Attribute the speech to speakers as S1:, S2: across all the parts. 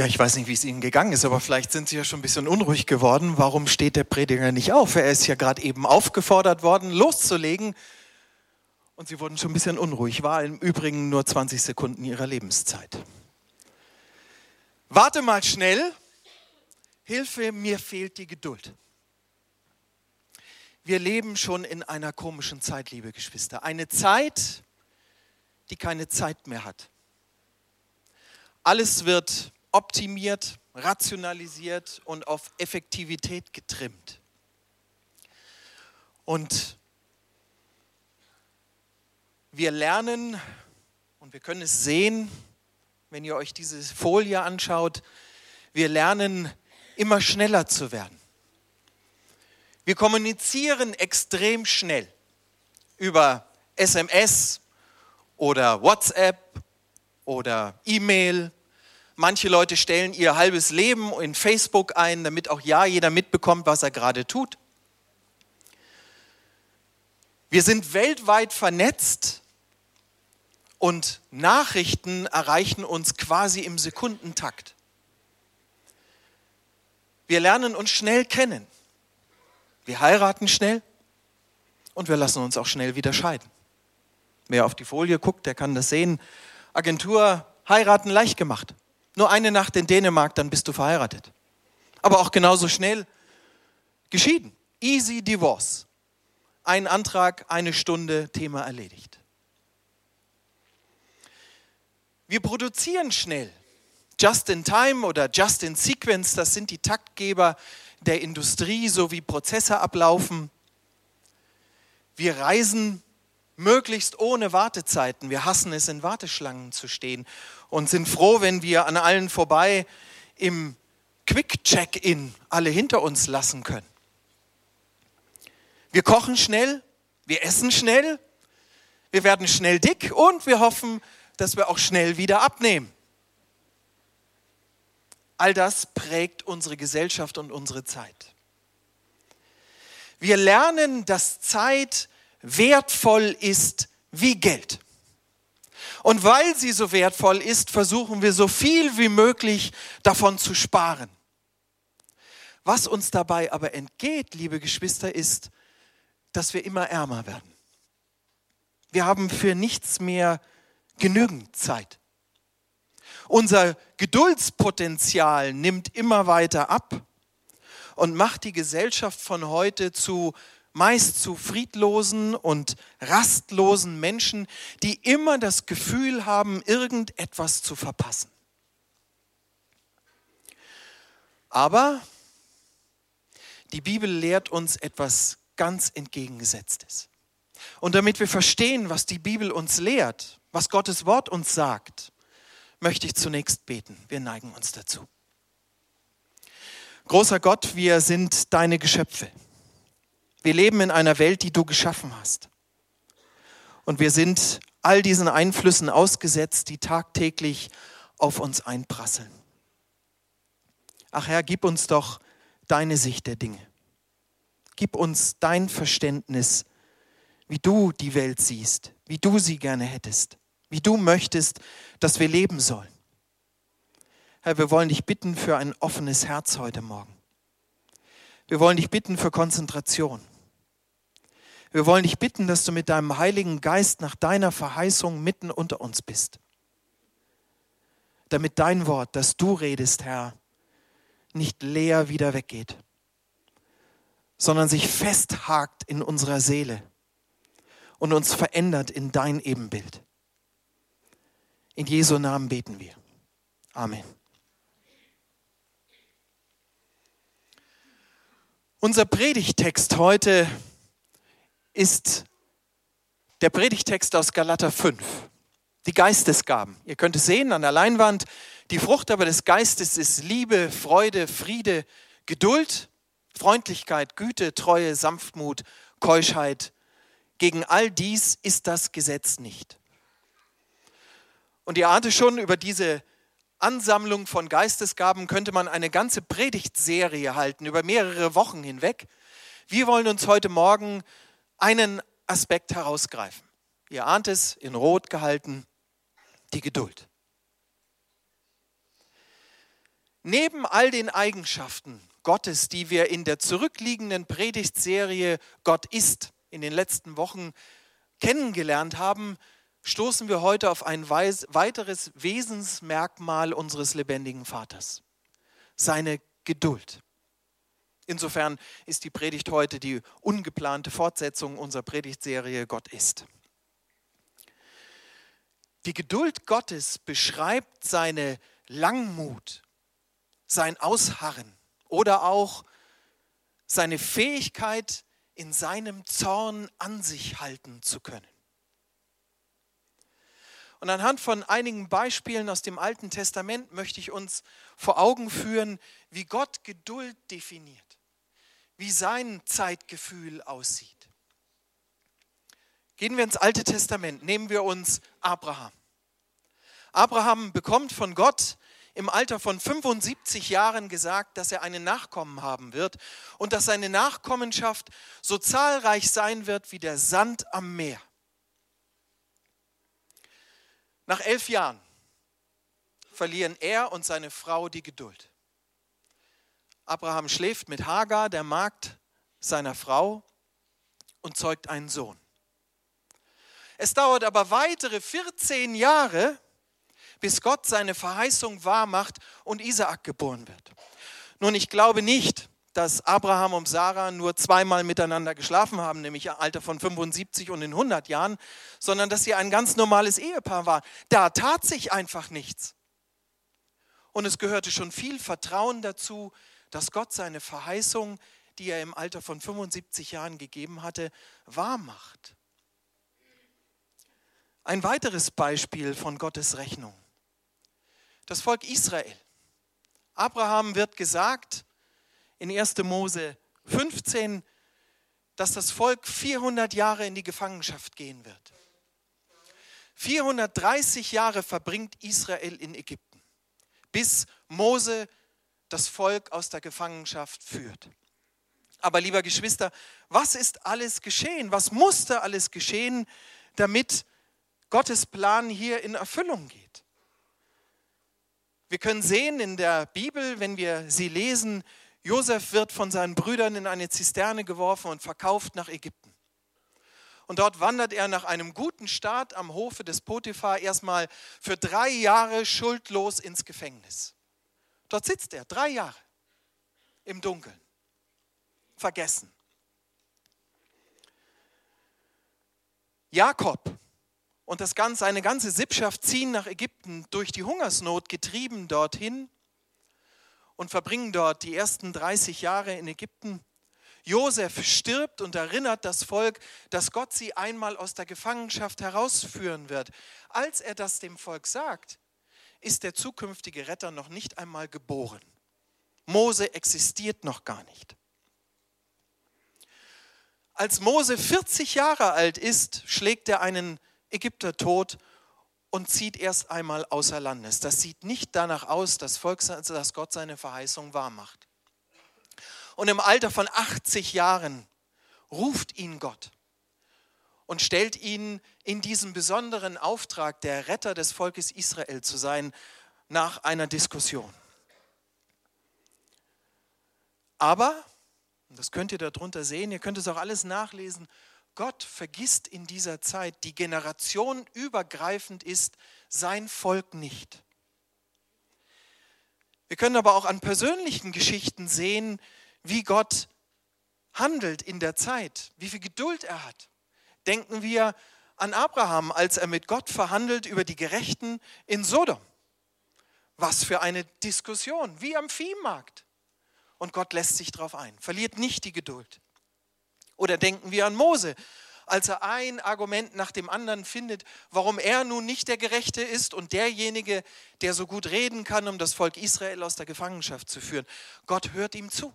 S1: Ja, ich weiß nicht, wie es Ihnen gegangen ist, aber vielleicht sind Sie ja schon ein bisschen unruhig geworden. Warum steht der Prediger nicht auf? Er ist ja gerade eben aufgefordert worden, loszulegen. Und Sie wurden schon ein bisschen unruhig. War im Übrigen nur 20 Sekunden Ihrer Lebenszeit. Warte mal schnell. Hilfe, mir fehlt die Geduld. Wir leben schon in einer komischen Zeit, liebe Geschwister. Eine Zeit, die keine Zeit mehr hat. Alles wird optimiert, rationalisiert und auf Effektivität getrimmt. Und wir lernen, und wir können es sehen, wenn ihr euch diese Folie anschaut, wir lernen immer schneller zu werden. Wir kommunizieren extrem schnell über SMS oder WhatsApp oder E-Mail Manche Leute stellen ihr halbes Leben in Facebook ein, damit auch ja jeder mitbekommt, was er gerade tut. Wir sind weltweit vernetzt und Nachrichten erreichen uns quasi im Sekundentakt. Wir lernen uns schnell kennen. Wir heiraten schnell und wir lassen uns auch schnell wieder scheiden. Wer auf die Folie guckt, der kann das sehen. Agentur heiraten leicht gemacht. Nur eine Nacht in Dänemark, dann bist du verheiratet. Aber auch genauso schnell geschieden. Easy Divorce. Ein Antrag, eine Stunde, Thema erledigt. Wir produzieren schnell. Just in Time oder Just in Sequence, das sind die Taktgeber der Industrie, so wie Prozesse ablaufen. Wir reisen möglichst ohne Wartezeiten. Wir hassen es, in Warteschlangen zu stehen und sind froh, wenn wir an allen vorbei im Quick-Check-In alle hinter uns lassen können. Wir kochen schnell, wir essen schnell, wir werden schnell dick und wir hoffen, dass wir auch schnell wieder abnehmen. All das prägt unsere Gesellschaft und unsere Zeit. Wir lernen, dass Zeit wertvoll ist wie Geld. Und weil sie so wertvoll ist, versuchen wir so viel wie möglich davon zu sparen. Was uns dabei aber entgeht, liebe Geschwister, ist, dass wir immer ärmer werden. Wir haben für nichts mehr genügend Zeit. Unser Geduldspotenzial nimmt immer weiter ab und macht die Gesellschaft von heute zu meist zu friedlosen und rastlosen Menschen, die immer das Gefühl haben, irgendetwas zu verpassen. Aber die Bibel lehrt uns etwas ganz entgegengesetztes. Und damit wir verstehen, was die Bibel uns lehrt, was Gottes Wort uns sagt, möchte ich zunächst beten. Wir neigen uns dazu. Großer Gott, wir sind deine Geschöpfe. Wir leben in einer Welt, die du geschaffen hast. Und wir sind all diesen Einflüssen ausgesetzt, die tagtäglich auf uns einprasseln. Ach Herr, gib uns doch deine Sicht der Dinge. Gib uns dein Verständnis, wie du die Welt siehst, wie du sie gerne hättest, wie du möchtest, dass wir leben sollen. Herr, wir wollen dich bitten für ein offenes Herz heute Morgen. Wir wollen dich bitten für Konzentration. Wir wollen dich bitten, dass du mit deinem Heiligen Geist nach deiner Verheißung mitten unter uns bist. Damit dein Wort, das du redest, Herr, nicht leer wieder weggeht, sondern sich festhakt in unserer Seele und uns verändert in dein Ebenbild. In Jesu Namen beten wir. Amen. Unser Predigtext heute ist der Predigtext aus Galater 5, die Geistesgaben. Ihr könnt es sehen an der Leinwand. Die Frucht aber des Geistes ist Liebe, Freude, Friede, Geduld, Freundlichkeit, Güte, Treue, Sanftmut, Keuschheit. Gegen all dies ist das Gesetz nicht. Und ihr ahnte schon, über diese Ansammlung von Geistesgaben könnte man eine ganze Predigtserie halten, über mehrere Wochen hinweg. Wir wollen uns heute Morgen einen Aspekt herausgreifen. Ihr ahnt es, in Rot gehalten, die Geduld. Neben all den Eigenschaften Gottes, die wir in der zurückliegenden Predigtserie Gott ist in den letzten Wochen kennengelernt haben, stoßen wir heute auf ein weiteres Wesensmerkmal unseres lebendigen Vaters, seine Geduld. Insofern ist die Predigt heute die ungeplante Fortsetzung unserer Predigtserie Gott ist. Die Geduld Gottes beschreibt seine Langmut, sein Ausharren oder auch seine Fähigkeit, in seinem Zorn an sich halten zu können. Und anhand von einigen Beispielen aus dem Alten Testament möchte ich uns vor Augen führen, wie Gott Geduld definiert, wie sein Zeitgefühl aussieht. Gehen wir ins Alte Testament, nehmen wir uns Abraham. Abraham bekommt von Gott im Alter von 75 Jahren gesagt, dass er einen Nachkommen haben wird und dass seine Nachkommenschaft so zahlreich sein wird wie der Sand am Meer. Nach elf Jahren verlieren er und seine Frau die Geduld. Abraham schläft mit Hagar, der Magd seiner Frau, und zeugt einen Sohn. Es dauert aber weitere 14 Jahre, bis Gott seine Verheißung wahr macht und Isaak geboren wird. Nun, ich glaube nicht, dass Abraham und Sarah nur zweimal miteinander geschlafen haben, nämlich im Alter von 75 und in 100 Jahren, sondern dass sie ein ganz normales Ehepaar waren. Da tat sich einfach nichts. Und es gehörte schon viel Vertrauen dazu, dass Gott seine Verheißung, die er im Alter von 75 Jahren gegeben hatte, wahr macht. Ein weiteres Beispiel von Gottes Rechnung das Volk Israel. Abraham wird gesagt in 1. Mose 15, dass das Volk 400 Jahre in die Gefangenschaft gehen wird. 430 Jahre verbringt Israel in Ägypten, bis Mose das Volk aus der Gefangenschaft führt. Aber lieber Geschwister, was ist alles geschehen? Was musste alles geschehen, damit Gottes Plan hier in Erfüllung geht? Wir können sehen in der Bibel, wenn wir sie lesen, Josef wird von seinen Brüdern in eine Zisterne geworfen und verkauft nach Ägypten. Und dort wandert er nach einem guten Start am Hofe des Potiphar erstmal für drei Jahre schuldlos ins Gefängnis. Dort sitzt er, drei Jahre im Dunkeln, vergessen. Jakob und das ganze, eine ganze Sippschaft ziehen nach Ägypten durch die Hungersnot getrieben dorthin und verbringen dort die ersten 30 Jahre in Ägypten. Josef stirbt und erinnert das Volk, dass Gott sie einmal aus der Gefangenschaft herausführen wird. Als er das dem Volk sagt, ist der zukünftige Retter noch nicht einmal geboren. Mose existiert noch gar nicht. Als Mose 40 Jahre alt ist, schlägt er einen Ägypter tot und zieht erst einmal außer Landes. Das sieht nicht danach aus, dass, Volk, dass Gott seine Verheißung wahrmacht. Und im Alter von 80 Jahren ruft ihn Gott und stellt ihn in diesen besonderen Auftrag, der Retter des Volkes Israel zu sein, nach einer Diskussion. Aber, das könnt ihr darunter sehen, ihr könnt es auch alles nachlesen, Gott vergisst in dieser Zeit, die Generation übergreifend ist, sein Volk nicht. Wir können aber auch an persönlichen Geschichten sehen, wie Gott handelt in der Zeit, wie viel Geduld er hat. Denken wir an Abraham, als er mit Gott verhandelt über die Gerechten in Sodom. Was für eine Diskussion, wie am Viehmarkt. Und Gott lässt sich darauf ein, verliert nicht die Geduld. Oder denken wir an Mose, als er ein Argument nach dem anderen findet, warum er nun nicht der Gerechte ist und derjenige, der so gut reden kann, um das Volk Israel aus der Gefangenschaft zu führen. Gott hört ihm zu.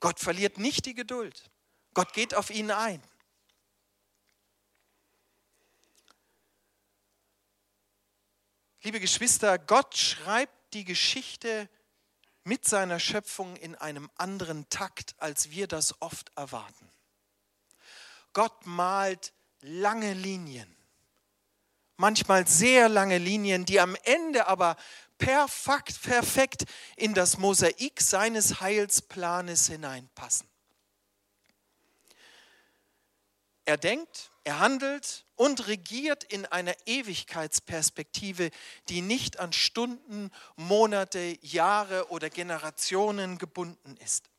S1: Gott verliert nicht die Geduld. Gott geht auf ihn ein. Liebe Geschwister, Gott schreibt die Geschichte mit seiner Schöpfung in einem anderen Takt, als wir das oft erwarten. Gott malt lange Linien, manchmal sehr lange Linien, die am Ende aber perfekt, perfekt in das Mosaik seines Heilsplanes hineinpassen. Er denkt, er handelt und regiert in einer Ewigkeitsperspektive, die nicht an Stunden, Monate, Jahre oder Generationen gebunden ist.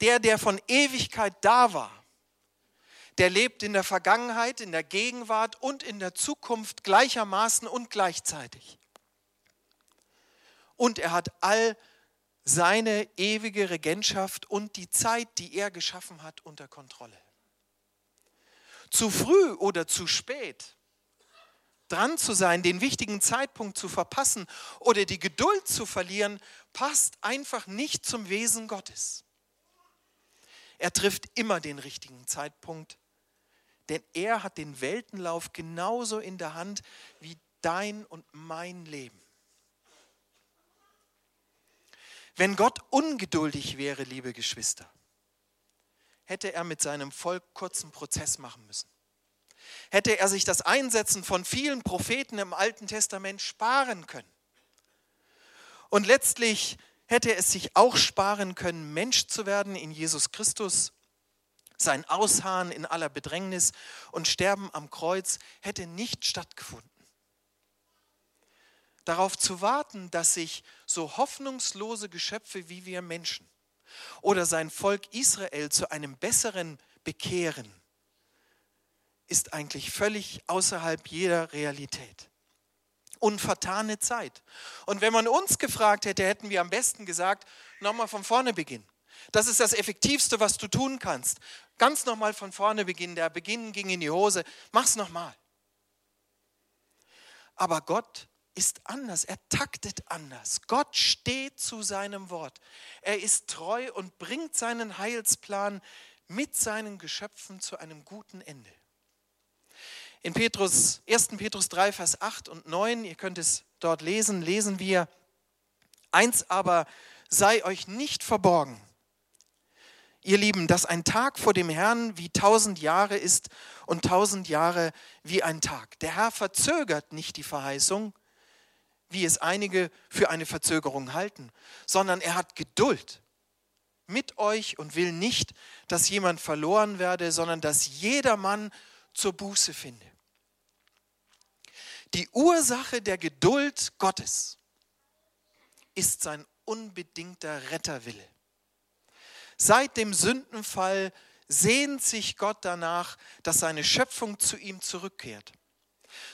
S1: Der, der von Ewigkeit da war, der lebt in der Vergangenheit, in der Gegenwart und in der Zukunft gleichermaßen und gleichzeitig. Und er hat all seine ewige Regentschaft und die Zeit, die er geschaffen hat, unter Kontrolle. Zu früh oder zu spät dran zu sein, den wichtigen Zeitpunkt zu verpassen oder die Geduld zu verlieren, passt einfach nicht zum Wesen Gottes. Er trifft immer den richtigen Zeitpunkt denn er hat den Weltenlauf genauso in der Hand wie dein und mein Leben. Wenn Gott ungeduldig wäre, liebe Geschwister, hätte er mit seinem Volk kurzen Prozess machen müssen. Hätte er sich das Einsetzen von vielen Propheten im Alten Testament sparen können. Und letztlich hätte es sich auch sparen können, Mensch zu werden in Jesus Christus sein Ausharren in aller Bedrängnis und Sterben am Kreuz hätte nicht stattgefunden. Darauf zu warten, dass sich so hoffnungslose Geschöpfe wie wir Menschen oder sein Volk Israel zu einem besseren bekehren, ist eigentlich völlig außerhalb jeder Realität. Unvertane Zeit. Und wenn man uns gefragt hätte, hätten wir am besten gesagt, nochmal von vorne beginnen. Das ist das Effektivste, was du tun kannst. Ganz nochmal von vorne beginnen. Der Beginn ging in die Hose. Mach's nochmal. Aber Gott ist anders. Er taktet anders. Gott steht zu seinem Wort. Er ist treu und bringt seinen Heilsplan mit seinen Geschöpfen zu einem guten Ende. In Petrus, 1. Petrus 3, Vers 8 und 9, ihr könnt es dort lesen, lesen wir, eins aber sei euch nicht verborgen ihr Lieben, dass ein Tag vor dem Herrn wie tausend Jahre ist und tausend Jahre wie ein Tag. Der Herr verzögert nicht die Verheißung, wie es einige für eine Verzögerung halten, sondern er hat Geduld mit euch und will nicht, dass jemand verloren werde, sondern dass jedermann zur Buße finde. Die Ursache der Geduld Gottes ist sein unbedingter Retterwille. Seit dem Sündenfall sehnt sich Gott danach, dass seine Schöpfung zu ihm zurückkehrt.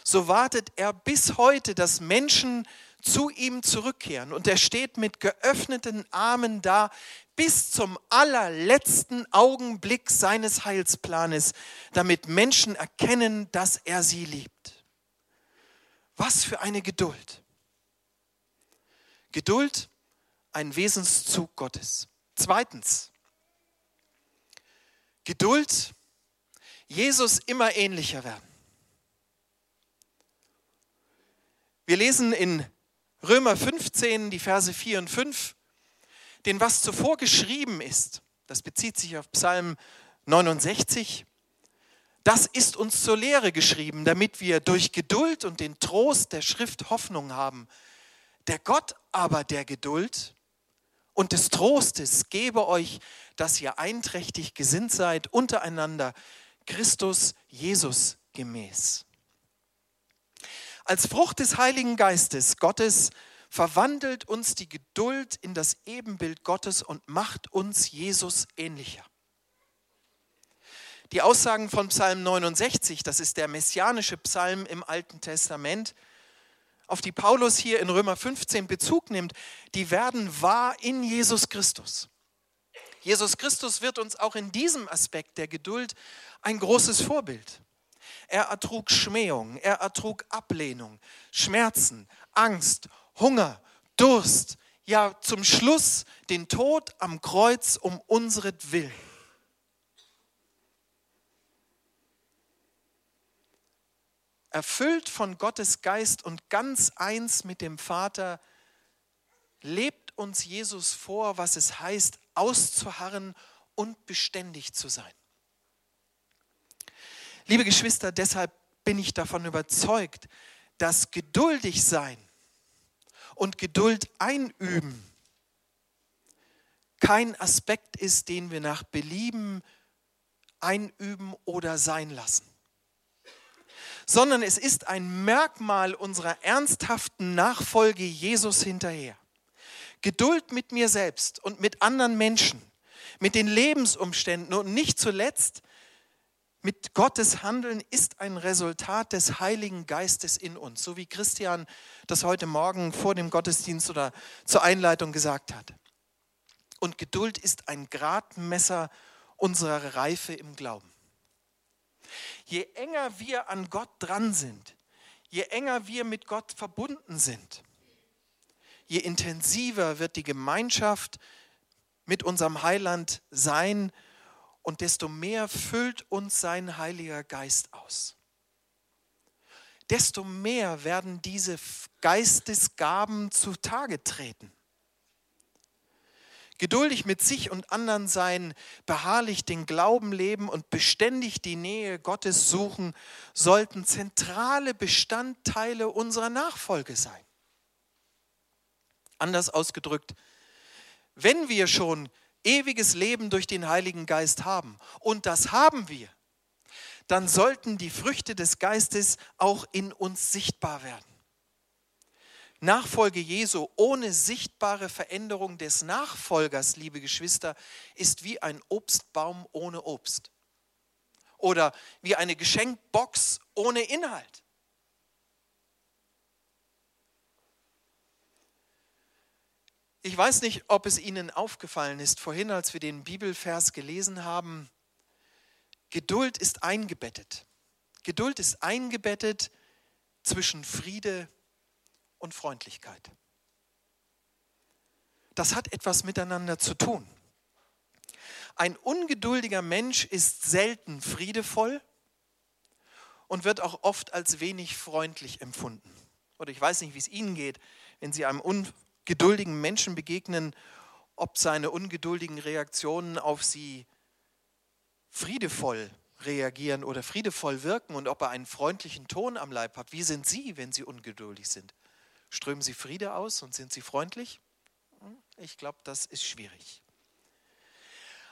S1: So wartet er bis heute, dass Menschen zu ihm zurückkehren. Und er steht mit geöffneten Armen da bis zum allerletzten Augenblick seines Heilsplanes, damit Menschen erkennen, dass er sie liebt. Was für eine Geduld. Geduld, ein Wesenszug Gottes. Zweitens, Geduld, Jesus immer ähnlicher werden. Wir lesen in Römer 15 die Verse 4 und 5, denn was zuvor geschrieben ist, das bezieht sich auf Psalm 69, das ist uns zur Lehre geschrieben, damit wir durch Geduld und den Trost der Schrift Hoffnung haben. Der Gott aber der Geduld und des Trostes gebe euch, dass ihr einträchtig gesinnt seid untereinander, Christus Jesus gemäß. Als Frucht des Heiligen Geistes Gottes verwandelt uns die Geduld in das Ebenbild Gottes und macht uns Jesus ähnlicher. Die Aussagen von Psalm 69, das ist der messianische Psalm im Alten Testament, auf die Paulus hier in Römer 15 Bezug nimmt, die werden wahr in Jesus Christus. Jesus Christus wird uns auch in diesem Aspekt der Geduld ein großes Vorbild. Er ertrug Schmähung, er ertrug Ablehnung, Schmerzen, Angst, Hunger, Durst, ja zum Schluss den Tod am Kreuz um unseren erfüllt von Gottes Geist und ganz eins mit dem Vater, lebt uns Jesus vor, was es heißt, auszuharren und beständig zu sein. Liebe Geschwister, deshalb bin ich davon überzeugt, dass geduldig sein und Geduld einüben kein Aspekt ist, den wir nach Belieben einüben oder sein lassen, sondern es ist ein Merkmal unserer ernsthaften Nachfolge Jesus hinterher. Geduld mit mir selbst und mit anderen Menschen, mit den Lebensumständen und nicht zuletzt mit Gottes Handeln ist ein Resultat des Heiligen Geistes in uns, so wie Christian das heute Morgen vor dem Gottesdienst oder zur Einleitung gesagt hat. Und Geduld ist ein Gradmesser unserer Reife im Glauben. Je enger wir an Gott dran sind, je enger wir mit Gott verbunden sind, je intensiver wird die Gemeinschaft mit unserem Heiland sein und desto mehr füllt uns sein Heiliger Geist aus. Desto mehr werden diese Geistesgaben zutage treten. Geduldig mit sich und anderen sein, beharrlich den Glauben leben und beständig die Nähe Gottes suchen, sollten zentrale Bestandteile unserer Nachfolge sein. Anders ausgedrückt, wenn wir schon ewiges Leben durch den Heiligen Geist haben. Und das haben wir. Dann sollten die Früchte des Geistes auch in uns sichtbar werden. Nachfolge Jesu ohne sichtbare Veränderung des Nachfolgers, liebe Geschwister, ist wie ein Obstbaum ohne Obst. Oder wie eine Geschenkbox ohne Inhalt. Ich weiß nicht, ob es Ihnen aufgefallen ist, vorhin, als wir den Bibelvers gelesen haben, Geduld ist eingebettet. Geduld ist eingebettet zwischen Friede und Freundlichkeit. Das hat etwas miteinander zu tun. Ein ungeduldiger Mensch ist selten friedevoll und wird auch oft als wenig freundlich empfunden. Oder ich weiß nicht, wie es Ihnen geht, wenn Sie einem geduldigen Menschen begegnen, ob seine ungeduldigen Reaktionen auf sie friedevoll reagieren oder friedevoll wirken und ob er einen freundlichen Ton am Leib hat. Wie sind Sie, wenn Sie ungeduldig sind? Strömen Sie Friede aus und sind Sie freundlich? Hm, ich glaube, das ist schwierig.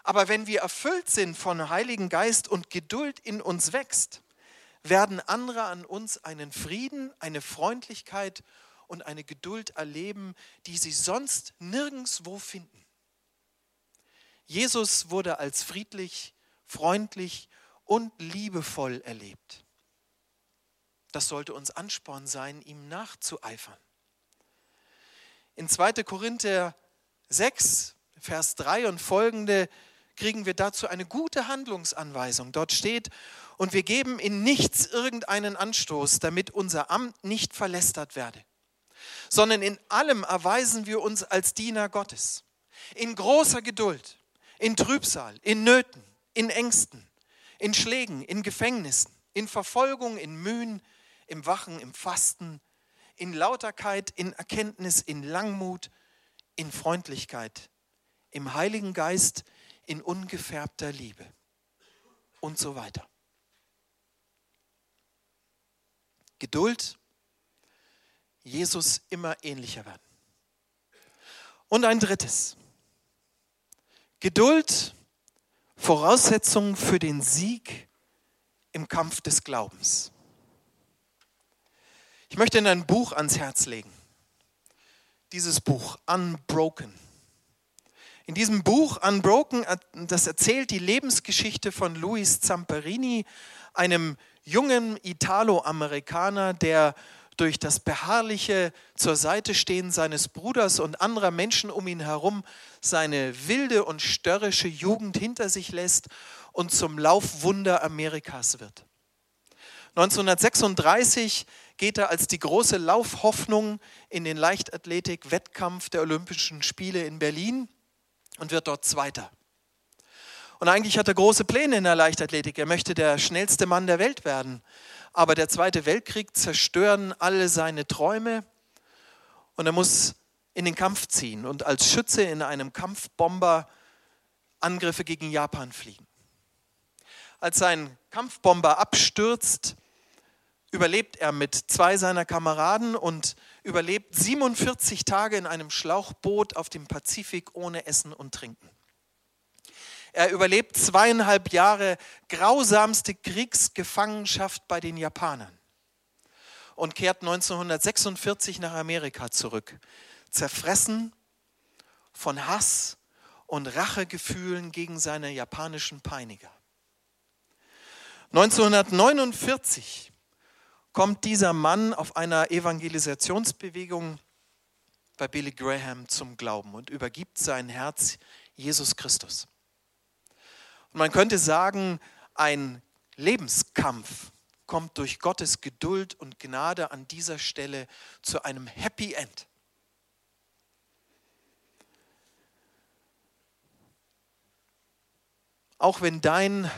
S1: Aber wenn wir erfüllt sind von Heiligen Geist und Geduld in uns wächst, werden andere an uns einen Frieden, eine Freundlichkeit und eine Geduld erleben, die sie sonst nirgendwo finden. Jesus wurde als friedlich, freundlich und liebevoll erlebt. Das sollte uns Ansporn sein, ihm nachzueifern. In 2. Korinther 6, Vers 3 und folgende kriegen wir dazu eine gute Handlungsanweisung. Dort steht, und wir geben in nichts irgendeinen Anstoß, damit unser Amt nicht verlästert werde sondern in allem erweisen wir uns als Diener Gottes. In großer Geduld, in Trübsal, in Nöten, in Ängsten, in Schlägen, in Gefängnissen, in Verfolgung, in Mühen, im Wachen, im Fasten, in Lauterkeit, in Erkenntnis, in Langmut, in Freundlichkeit, im Heiligen Geist, in ungefärbter Liebe und so weiter. Geduld Jesus immer ähnlicher werden. Und ein drittes. Geduld, Voraussetzung für den Sieg im Kampf des Glaubens. Ich möchte Ihnen ein Buch ans Herz legen. Dieses Buch, Unbroken. In diesem Buch Unbroken, das erzählt die Lebensgeschichte von Luis Zamperini, einem jungen Italo-Amerikaner, der durch das beharrliche zur Seite stehen seines Bruders und anderer Menschen um ihn herum seine wilde und störrische Jugend hinter sich lässt und zum Laufwunder Amerikas wird. 1936 geht er als die große Laufhoffnung in den Leichtathletik-Wettkampf der Olympischen Spiele in Berlin und wird dort Zweiter. Und eigentlich hat er große Pläne in der Leichtathletik. Er möchte der schnellste Mann der Welt werden. Aber der Zweite Weltkrieg zerstören alle seine Träume und er muss in den Kampf ziehen und als Schütze in einem Kampfbomber Angriffe gegen Japan fliegen. Als sein Kampfbomber abstürzt überlebt er mit zwei seiner Kameraden und überlebt 47 Tage in einem Schlauchboot auf dem Pazifik ohne Essen und Trinken. Er überlebt zweieinhalb Jahre grausamste Kriegsgefangenschaft bei den Japanern und kehrt 1946 nach Amerika zurück, zerfressen von Hass und Rachegefühlen gegen seine japanischen Peiniger. 1949 kommt dieser Mann auf einer Evangelisationsbewegung bei Billy Graham zum Glauben und übergibt sein Herz Jesus Christus. Und man könnte sagen, ein Lebenskampf kommt durch Gottes Geduld und Gnade an dieser Stelle zu einem Happy End. Auch wenn dein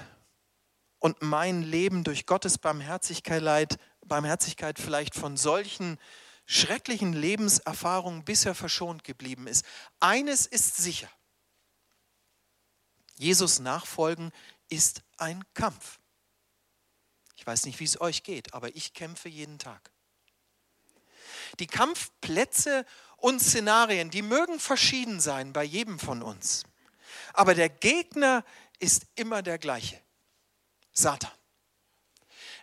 S1: und mein Leben durch Gottes Barmherzigkeit, Barmherzigkeit vielleicht von solchen schrecklichen Lebenserfahrungen bisher verschont geblieben ist. Eines ist sicher. Jesus nachfolgen ist ein Kampf. Ich weiß nicht, wie es euch geht, aber ich kämpfe jeden Tag. Die Kampfplätze und Szenarien, die mögen verschieden sein bei jedem von uns. Aber der Gegner ist immer der gleiche. Satan.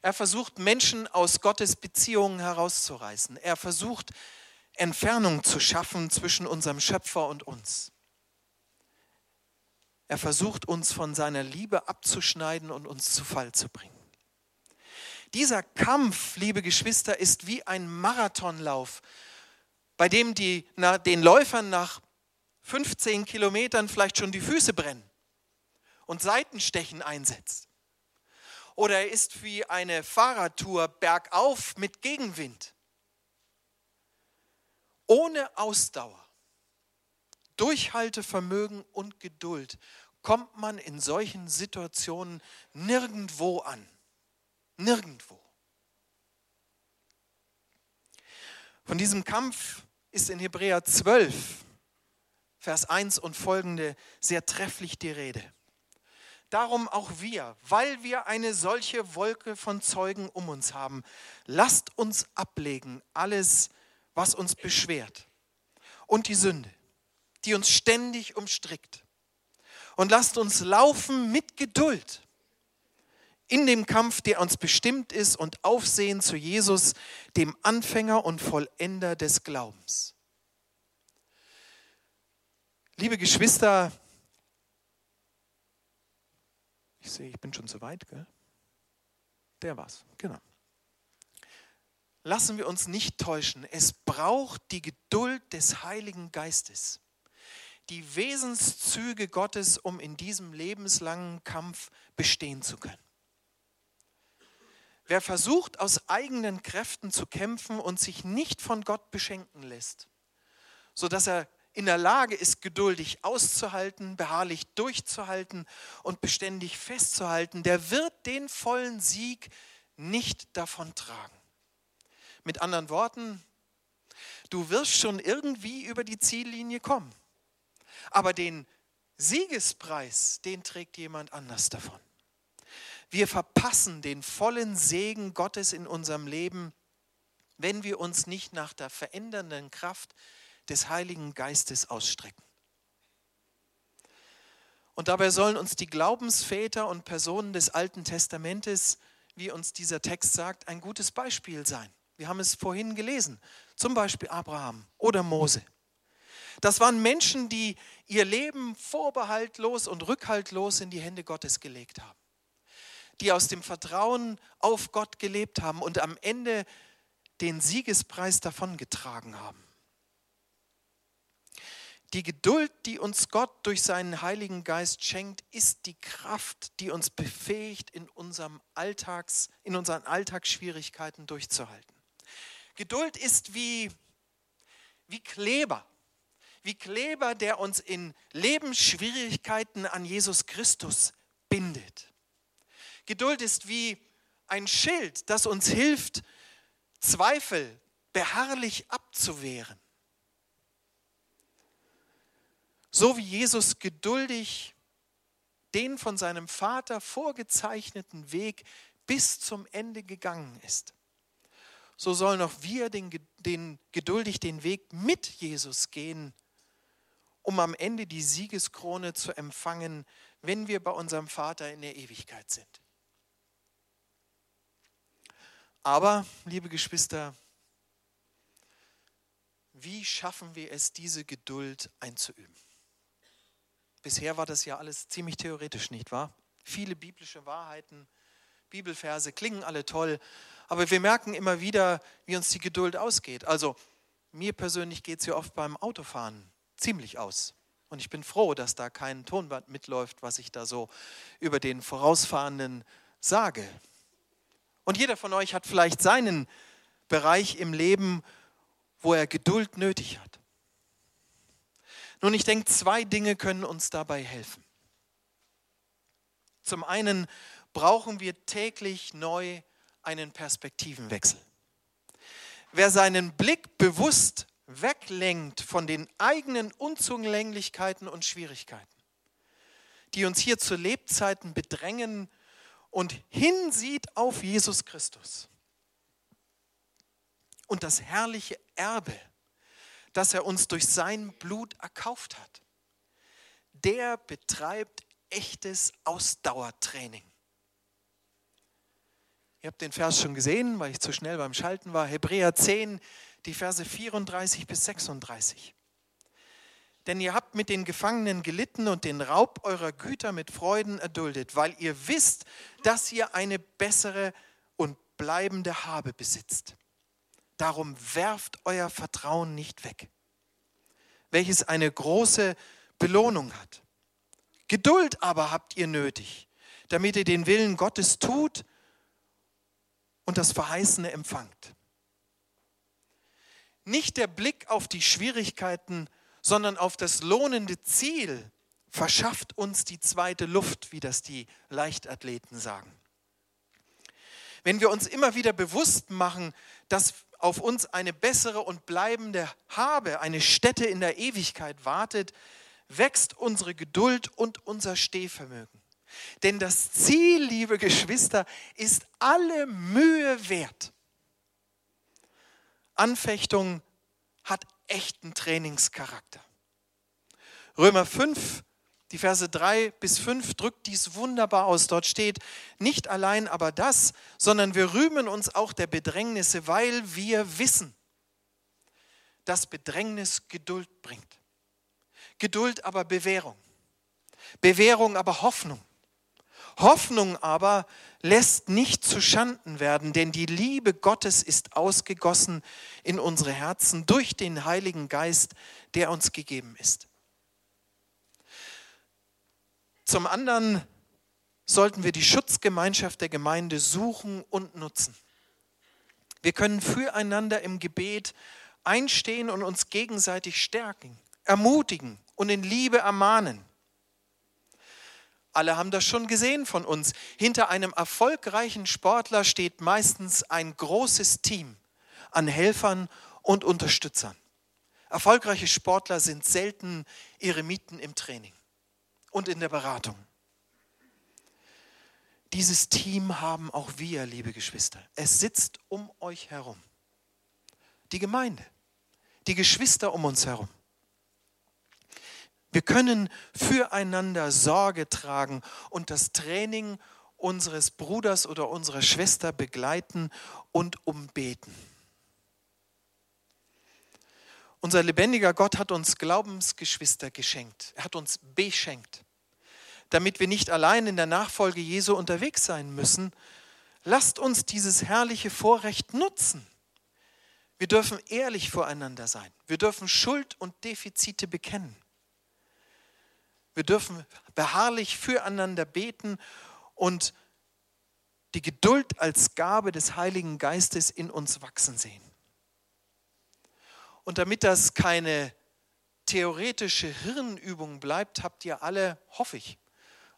S1: Er versucht Menschen aus Gottes Beziehungen herauszureißen. Er versucht Entfernung zu schaffen zwischen unserem Schöpfer und uns. Er versucht uns von seiner Liebe abzuschneiden und uns zu Fall zu bringen. Dieser Kampf, liebe Geschwister, ist wie ein Marathonlauf, bei dem die, na, den Läufern nach 15 Kilometern vielleicht schon die Füße brennen und Seitenstechen einsetzt. Oder er ist wie eine Fahrradtour bergauf mit Gegenwind. Ohne Ausdauer, Durchhaltevermögen und Geduld kommt man in solchen Situationen nirgendwo an. Nirgendwo. Von diesem Kampf ist in Hebräer 12, Vers 1 und folgende sehr trefflich die Rede. Darum auch wir, weil wir eine solche Wolke von Zeugen um uns haben, lasst uns ablegen alles, was uns beschwert und die Sünde, die uns ständig umstrickt. Und lasst uns laufen mit Geduld in dem Kampf, der uns bestimmt ist und aufsehen zu Jesus, dem Anfänger und Vollender des Glaubens. Liebe Geschwister, Ich sehe, ich bin schon zu weit, gell? Der war's, genau. Lassen wir uns nicht täuschen. Es braucht die Geduld des Heiligen Geistes, die Wesenszüge Gottes, um in diesem lebenslangen Kampf bestehen zu können. Wer versucht, aus eigenen Kräften zu kämpfen und sich nicht von Gott beschenken lässt, sodass er in der Lage ist, geduldig auszuhalten, beharrlich durchzuhalten und beständig festzuhalten, der wird den vollen Sieg nicht davon tragen. Mit anderen Worten, du wirst schon irgendwie über die Ziellinie kommen. Aber den Siegespreis, den trägt jemand anders davon. Wir verpassen den vollen Segen Gottes in unserem Leben, wenn wir uns nicht nach der verändernden Kraft des Heiligen Geistes ausstrecken. Und dabei sollen uns die Glaubensväter und Personen des Alten Testamentes, wie uns dieser Text sagt, ein gutes Beispiel sein. Wir haben es vorhin gelesen, zum Beispiel Abraham oder Mose. Das waren Menschen, die ihr Leben vorbehaltlos und rückhaltlos in die Hände Gottes gelegt haben, die aus dem Vertrauen auf Gott gelebt haben und am Ende den Siegespreis davongetragen haben. Die Geduld, die uns Gott durch seinen Heiligen Geist schenkt, ist die Kraft, die uns befähigt, in, unserem Alltags, in unseren Alltagsschwierigkeiten durchzuhalten. Geduld ist wie, wie Kleber, wie Kleber, der uns in Lebensschwierigkeiten an Jesus Christus bindet. Geduld ist wie ein Schild, das uns hilft, Zweifel beharrlich abzuwehren. So wie Jesus geduldig den von seinem Vater vorgezeichneten Weg bis zum Ende gegangen ist. so sollen auch wir den, den, geduldig den Weg mit Jesus gehen, um am Ende die Siegeskrone zu empfangen, wenn wir bei unserem Vater in der Ewigkeit sind. Aber, liebe Geschwister, wie schaffen wir es, diese Geduld einzuüben? Bisher war das ja alles ziemlich theoretisch, nicht wahr? Viele biblische Wahrheiten, Bibelverse klingen alle toll, aber wir merken immer wieder, wie uns die Geduld ausgeht. Also mir persönlich geht es ja oft beim Autofahren ziemlich aus. Und ich bin froh, dass da kein Tonband mitläuft, was ich da so über den Vorausfahrenden sage. Und jeder von euch hat vielleicht seinen Bereich im Leben, wo er Geduld nötig hat. Nun, ich denke, zwei Dinge können uns dabei helfen. Zum einen brauchen wir täglich neu einen Perspektivenwechsel. Wer seinen Blick bewusst weglenkt von den eigenen Unzulänglichkeiten und Schwierigkeiten, die uns hier zu Lebzeiten bedrängen und hinsieht auf Jesus Christus und das herrliche Erbe, das er uns durch sein Blut erkauft hat, der betreibt echtes Ausdauertraining. Ihr habt den Vers schon gesehen, weil ich zu schnell beim Schalten war. Hebräer 10, die Verse 34 bis 36. Denn ihr habt mit den Gefangenen gelitten und den Raub eurer Güter mit Freuden erduldet, weil ihr wisst, dass ihr eine bessere und bleibende Habe besitzt. Darum werft euer Vertrauen nicht weg, welches eine große Belohnung hat. Geduld aber habt ihr nötig, damit ihr den Willen Gottes tut und das Verheißene empfangt. Nicht der Blick auf die Schwierigkeiten, sondern auf das lohnende Ziel verschafft uns die zweite Luft, wie das die Leichtathleten sagen. Wenn wir uns immer wieder bewusst machen, dass auf uns eine bessere und bleibende Habe, eine Stätte in der Ewigkeit wartet, wächst unsere Geduld und unser Stehvermögen. Denn das Ziel, liebe Geschwister, ist alle Mühe wert. Anfechtung hat echten Trainingscharakter. Römer 5, die Verse 3 bis 5 drückt dies wunderbar aus. Dort steht, nicht allein aber das, sondern wir rühmen uns auch der Bedrängnisse, weil wir wissen, dass Bedrängnis Geduld bringt. Geduld aber Bewährung. Bewährung aber Hoffnung. Hoffnung aber lässt nicht zu Schanden werden, denn die Liebe Gottes ist ausgegossen in unsere Herzen durch den Heiligen Geist, der uns gegeben ist. Zum anderen sollten wir die Schutzgemeinschaft der Gemeinde suchen und nutzen. Wir können füreinander im Gebet einstehen und uns gegenseitig stärken, ermutigen und in Liebe ermahnen. Alle haben das schon gesehen von uns. Hinter einem erfolgreichen Sportler steht meistens ein großes Team an Helfern und Unterstützern. Erfolgreiche Sportler sind selten Eremiten im Training und in der Beratung. Dieses Team haben auch wir, liebe Geschwister. Es sitzt um euch herum. Die Gemeinde, die Geschwister um uns herum. Wir können füreinander Sorge tragen und das Training unseres Bruders oder unserer Schwester begleiten und umbeten. Unser lebendiger Gott hat uns Glaubensgeschwister geschenkt. Er hat uns beschenkt. Damit wir nicht allein in der Nachfolge Jesu unterwegs sein müssen, lasst uns dieses herrliche Vorrecht nutzen. Wir dürfen ehrlich voreinander sein. Wir dürfen Schuld und Defizite bekennen. Wir dürfen beharrlich füreinander beten und die Geduld als Gabe des Heiligen Geistes in uns wachsen sehen. Und damit das keine theoretische Hirnübung bleibt, habt ihr alle, hoffe ich,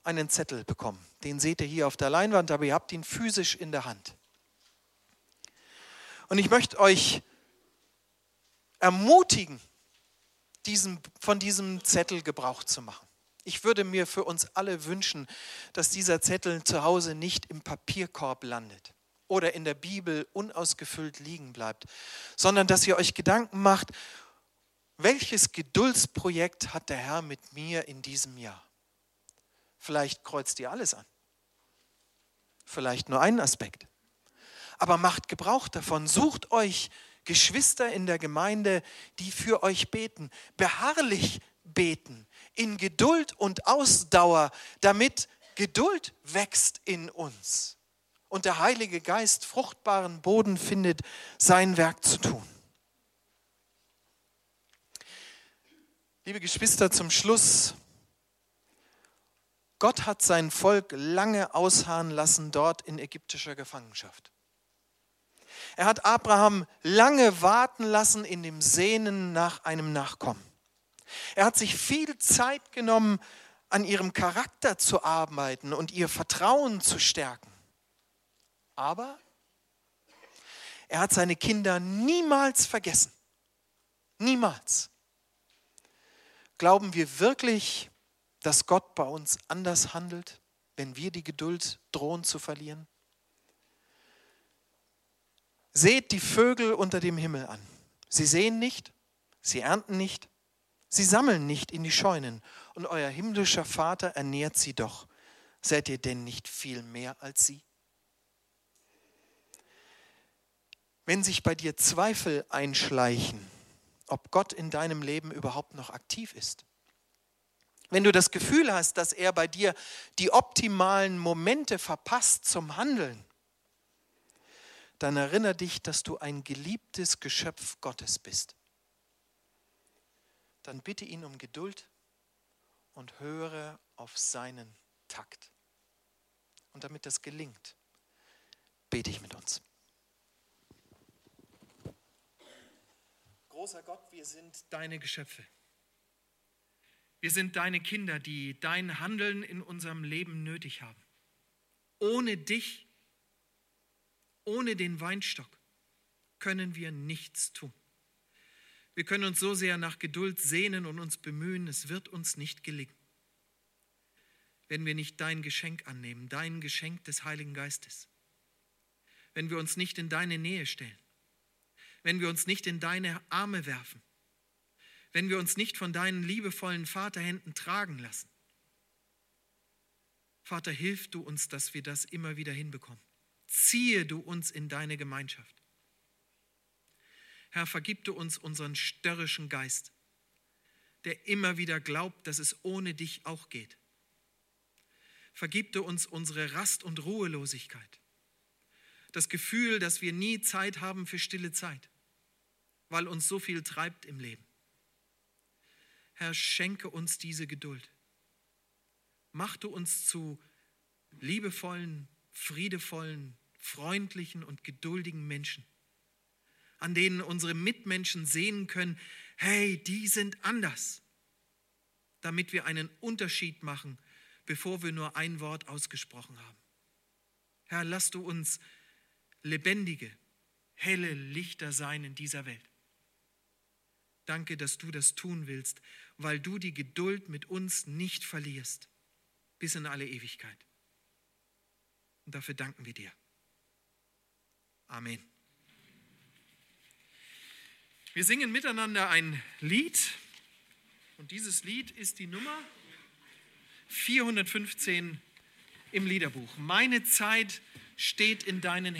S1: einen Zettel bekommen. Den seht ihr hier auf der Leinwand, aber ihr habt ihn physisch in der Hand. Und ich möchte euch ermutigen, diesen, von diesem Zettel Gebrauch zu machen. Ich würde mir für uns alle wünschen, dass dieser Zettel zu Hause nicht im Papierkorb landet, oder in der Bibel unausgefüllt liegen bleibt, sondern dass ihr euch Gedanken macht, welches Geduldsprojekt hat der Herr mit mir in diesem Jahr? Vielleicht kreuzt ihr alles an. Vielleicht nur einen Aspekt. Aber macht Gebrauch davon. Sucht euch Geschwister in der Gemeinde, die für euch beten. Beharrlich beten. In Geduld und Ausdauer, damit Geduld wächst in uns. Und der Heilige Geist fruchtbaren Boden findet, sein Werk zu tun. Liebe Geschwister, zum Schluss. Gott hat sein Volk lange ausharren lassen dort in ägyptischer Gefangenschaft. Er hat Abraham lange warten lassen in dem Sehnen nach einem Nachkommen. Er hat sich viel Zeit genommen, an ihrem Charakter zu arbeiten und ihr Vertrauen zu stärken. Aber er hat seine Kinder niemals vergessen. Niemals. Glauben wir wirklich, dass Gott bei uns anders handelt, wenn wir die Geduld drohen zu verlieren? Seht die Vögel unter dem Himmel an. Sie sehen nicht, sie ernten nicht, sie sammeln nicht in die Scheunen, und euer himmlischer Vater ernährt sie doch. Seid ihr denn nicht viel mehr als sie? Wenn sich bei dir Zweifel einschleichen, ob Gott in deinem Leben überhaupt noch aktiv ist, wenn du das Gefühl hast, dass er bei dir die optimalen Momente verpasst zum Handeln, dann erinnere dich, dass du ein geliebtes Geschöpf Gottes bist. Dann bitte ihn um Geduld und höre auf seinen Takt. Und damit das gelingt, bete ich mit uns. Großer Gott, wir sind deine Geschöpfe. Wir sind deine Kinder, die dein Handeln in unserem Leben nötig haben. Ohne dich ohne den Weinstock können wir nichts tun. Wir können uns so sehr nach Geduld sehnen und uns bemühen, es wird uns nicht gelingen. Wenn wir nicht dein Geschenk annehmen, dein Geschenk des Heiligen Geistes. Wenn wir uns nicht in deine Nähe stellen. Wenn wir uns nicht in deine Arme werfen. Wenn wir uns nicht von deinen liebevollen Vaterhänden tragen lassen. Vater, hilf du uns, dass wir das immer wieder hinbekommen ziehe du uns in deine Gemeinschaft. Herr, vergib du uns unseren störrischen Geist, der immer wieder glaubt, dass es ohne dich auch geht. Vergib du uns unsere Rast- und Ruhelosigkeit, das Gefühl, dass wir nie Zeit haben für stille Zeit, weil uns so viel treibt im Leben. Herr, schenke uns diese Geduld. Mach du uns zu liebevollen, friedevollen, freundlichen und geduldigen Menschen, an denen unsere Mitmenschen sehen können, hey, die sind anders, damit wir einen Unterschied machen, bevor wir nur ein Wort ausgesprochen haben. Herr, lass du uns lebendige, helle Lichter sein in dieser Welt. Danke, dass du das tun willst, weil du die Geduld mit uns nicht verlierst, bis in alle Ewigkeit. Und dafür danken wir dir. Amen. Wir singen miteinander ein Lied und dieses Lied ist die Nummer 415 im Liederbuch. Meine Zeit steht in deinen Händen.